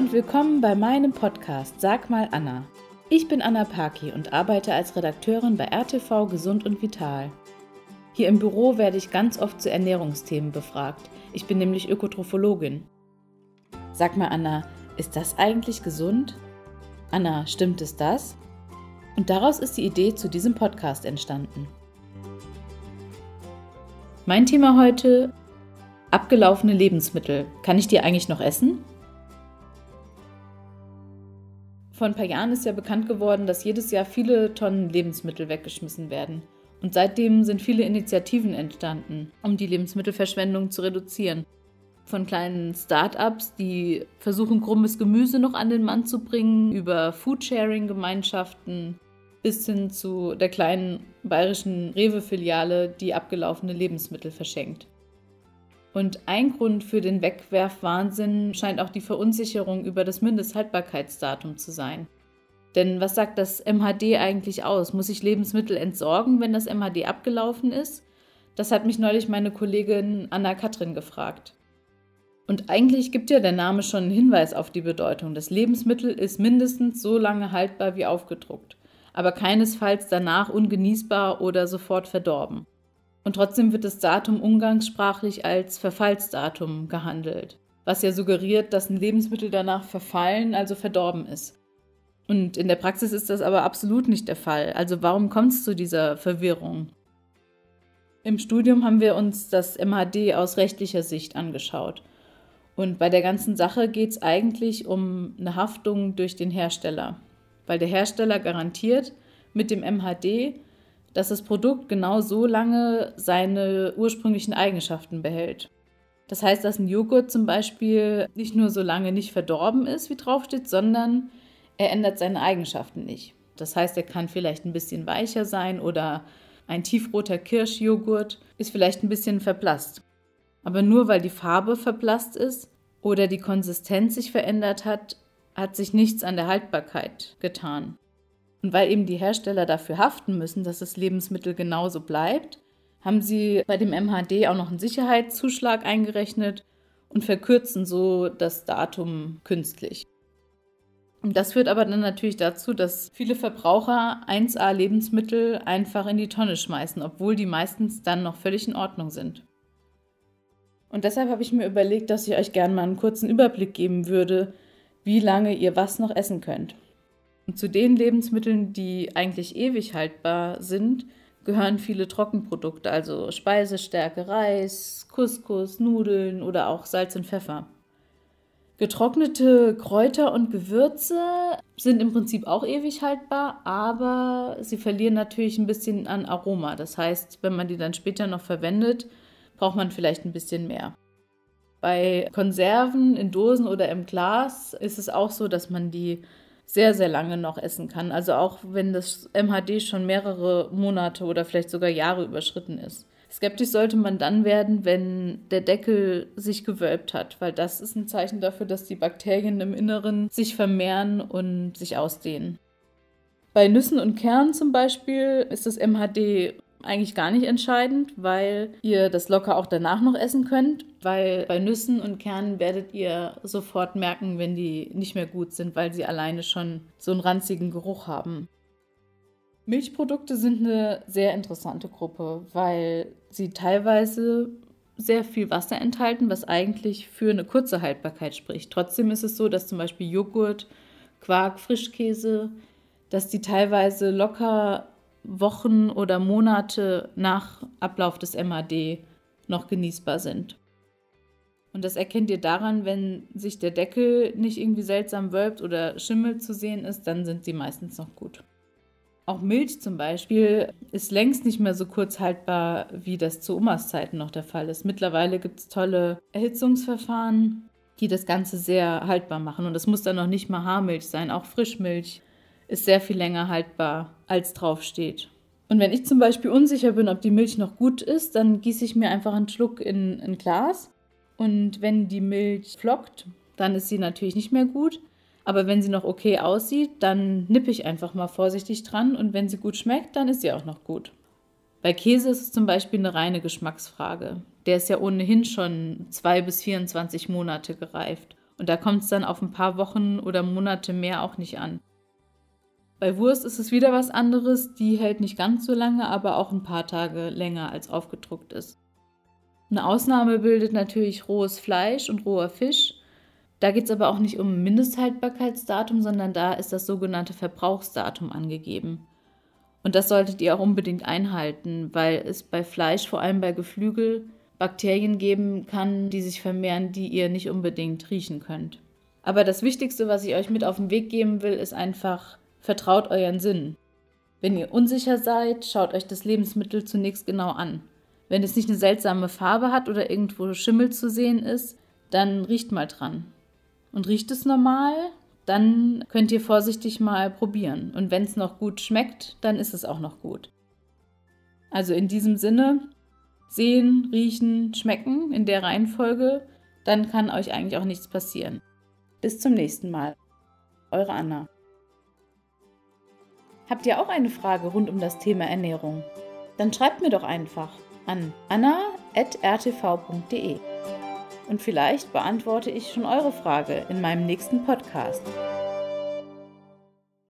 und willkommen bei meinem Podcast Sag mal Anna. Ich bin Anna Paki und arbeite als Redakteurin bei RTV Gesund und Vital. Hier im Büro werde ich ganz oft zu Ernährungsthemen befragt. Ich bin nämlich Ökotrophologin. Sag mal Anna, ist das eigentlich gesund? Anna, stimmt es das? Und daraus ist die Idee zu diesem Podcast entstanden. Mein Thema heute abgelaufene Lebensmittel. Kann ich die eigentlich noch essen? Vor ein paar Jahren ist ja bekannt geworden, dass jedes Jahr viele Tonnen Lebensmittel weggeschmissen werden. Und seitdem sind viele Initiativen entstanden, um die Lebensmittelverschwendung zu reduzieren. Von kleinen Start-ups, die versuchen, krummes Gemüse noch an den Mann zu bringen, über Foodsharing-Gemeinschaften bis hin zu der kleinen bayerischen Rewe-Filiale, die abgelaufene Lebensmittel verschenkt. Und ein Grund für den Wegwerfwahnsinn scheint auch die Verunsicherung über das Mindesthaltbarkeitsdatum zu sein. Denn was sagt das MHD eigentlich aus? Muss ich Lebensmittel entsorgen, wenn das MHD abgelaufen ist? Das hat mich neulich meine Kollegin Anna Katrin gefragt. Und eigentlich gibt ja der Name schon einen Hinweis auf die Bedeutung. Das Lebensmittel ist mindestens so lange haltbar wie aufgedruckt, aber keinesfalls danach ungenießbar oder sofort verdorben. Und trotzdem wird das Datum umgangssprachlich als Verfallsdatum gehandelt, was ja suggeriert, dass ein Lebensmittel danach verfallen, also verdorben ist. Und in der Praxis ist das aber absolut nicht der Fall. Also warum kommt es zu dieser Verwirrung? Im Studium haben wir uns das MHD aus rechtlicher Sicht angeschaut. Und bei der ganzen Sache geht es eigentlich um eine Haftung durch den Hersteller, weil der Hersteller garantiert mit dem MHD, dass das Produkt genau so lange seine ursprünglichen Eigenschaften behält. Das heißt, dass ein Joghurt zum Beispiel nicht nur so lange nicht verdorben ist, wie draufsteht, sondern er ändert seine Eigenschaften nicht. Das heißt, er kann vielleicht ein bisschen weicher sein oder ein tiefroter Kirschjoghurt ist vielleicht ein bisschen verblasst. Aber nur weil die Farbe verblasst ist oder die Konsistenz sich verändert hat, hat sich nichts an der Haltbarkeit getan. Und weil eben die Hersteller dafür haften müssen, dass das Lebensmittel genauso bleibt, haben sie bei dem MHD auch noch einen Sicherheitszuschlag eingerechnet und verkürzen so das Datum künstlich. Und das führt aber dann natürlich dazu, dass viele Verbraucher 1A Lebensmittel einfach in die Tonne schmeißen, obwohl die meistens dann noch völlig in Ordnung sind. Und deshalb habe ich mir überlegt, dass ich euch gerne mal einen kurzen Überblick geben würde, wie lange ihr was noch essen könnt. Und zu den Lebensmitteln, die eigentlich ewig haltbar sind, gehören viele Trockenprodukte, also Speisestärke, Reis, Couscous, Nudeln oder auch Salz und Pfeffer. Getrocknete Kräuter und Gewürze sind im Prinzip auch ewig haltbar, aber sie verlieren natürlich ein bisschen an Aroma. Das heißt, wenn man die dann später noch verwendet, braucht man vielleicht ein bisschen mehr. Bei Konserven in Dosen oder im Glas ist es auch so, dass man die sehr, sehr lange noch essen kann. Also auch wenn das MHD schon mehrere Monate oder vielleicht sogar Jahre überschritten ist. Skeptisch sollte man dann werden, wenn der Deckel sich gewölbt hat, weil das ist ein Zeichen dafür, dass die Bakterien im Inneren sich vermehren und sich ausdehnen. Bei Nüssen und Kernen zum Beispiel ist das MHD eigentlich gar nicht entscheidend, weil ihr das locker auch danach noch essen könnt, weil bei Nüssen und Kernen werdet ihr sofort merken, wenn die nicht mehr gut sind, weil sie alleine schon so einen ranzigen Geruch haben. Milchprodukte sind eine sehr interessante Gruppe, weil sie teilweise sehr viel Wasser enthalten, was eigentlich für eine kurze Haltbarkeit spricht. Trotzdem ist es so, dass zum Beispiel Joghurt, Quark, Frischkäse, dass die teilweise locker Wochen oder Monate nach Ablauf des MAD noch genießbar sind. Und das erkennt ihr daran, wenn sich der Deckel nicht irgendwie seltsam wölbt oder Schimmel zu sehen ist, dann sind sie meistens noch gut. Auch Milch zum Beispiel ist längst nicht mehr so kurz haltbar, wie das zu Omas Zeiten noch der Fall ist. Mittlerweile gibt es tolle Erhitzungsverfahren, die das Ganze sehr haltbar machen. Und das muss dann noch nicht mal Haarmilch sein, auch Frischmilch ist sehr viel länger haltbar, als draufsteht. Und wenn ich zum Beispiel unsicher bin, ob die Milch noch gut ist, dann gieße ich mir einfach einen Schluck in ein Glas. Und wenn die Milch flockt, dann ist sie natürlich nicht mehr gut. Aber wenn sie noch okay aussieht, dann nippe ich einfach mal vorsichtig dran. Und wenn sie gut schmeckt, dann ist sie auch noch gut. Bei Käse ist es zum Beispiel eine reine Geschmacksfrage. Der ist ja ohnehin schon zwei bis 24 Monate gereift. Und da kommt es dann auf ein paar Wochen oder Monate mehr auch nicht an. Bei Wurst ist es wieder was anderes, die hält nicht ganz so lange, aber auch ein paar Tage länger als aufgedruckt ist. Eine Ausnahme bildet natürlich rohes Fleisch und roher Fisch. Da geht es aber auch nicht um Mindesthaltbarkeitsdatum, sondern da ist das sogenannte Verbrauchsdatum angegeben. Und das solltet ihr auch unbedingt einhalten, weil es bei Fleisch, vor allem bei Geflügel, Bakterien geben kann, die sich vermehren, die ihr nicht unbedingt riechen könnt. Aber das Wichtigste, was ich euch mit auf den Weg geben will, ist einfach, vertraut euren Sinn. Wenn ihr unsicher seid, schaut euch das Lebensmittel zunächst genau an. Wenn es nicht eine seltsame Farbe hat oder irgendwo Schimmel zu sehen ist, dann riecht mal dran. Und riecht es normal, dann könnt ihr vorsichtig mal probieren. Und wenn es noch gut schmeckt, dann ist es auch noch gut. Also in diesem Sinne, sehen, riechen, schmecken in der Reihenfolge, dann kann euch eigentlich auch nichts passieren. Bis zum nächsten Mal. Eure Anna. Habt ihr auch eine Frage rund um das Thema Ernährung? Dann schreibt mir doch einfach an anna.rtv.de und vielleicht beantworte ich schon eure Frage in meinem nächsten Podcast.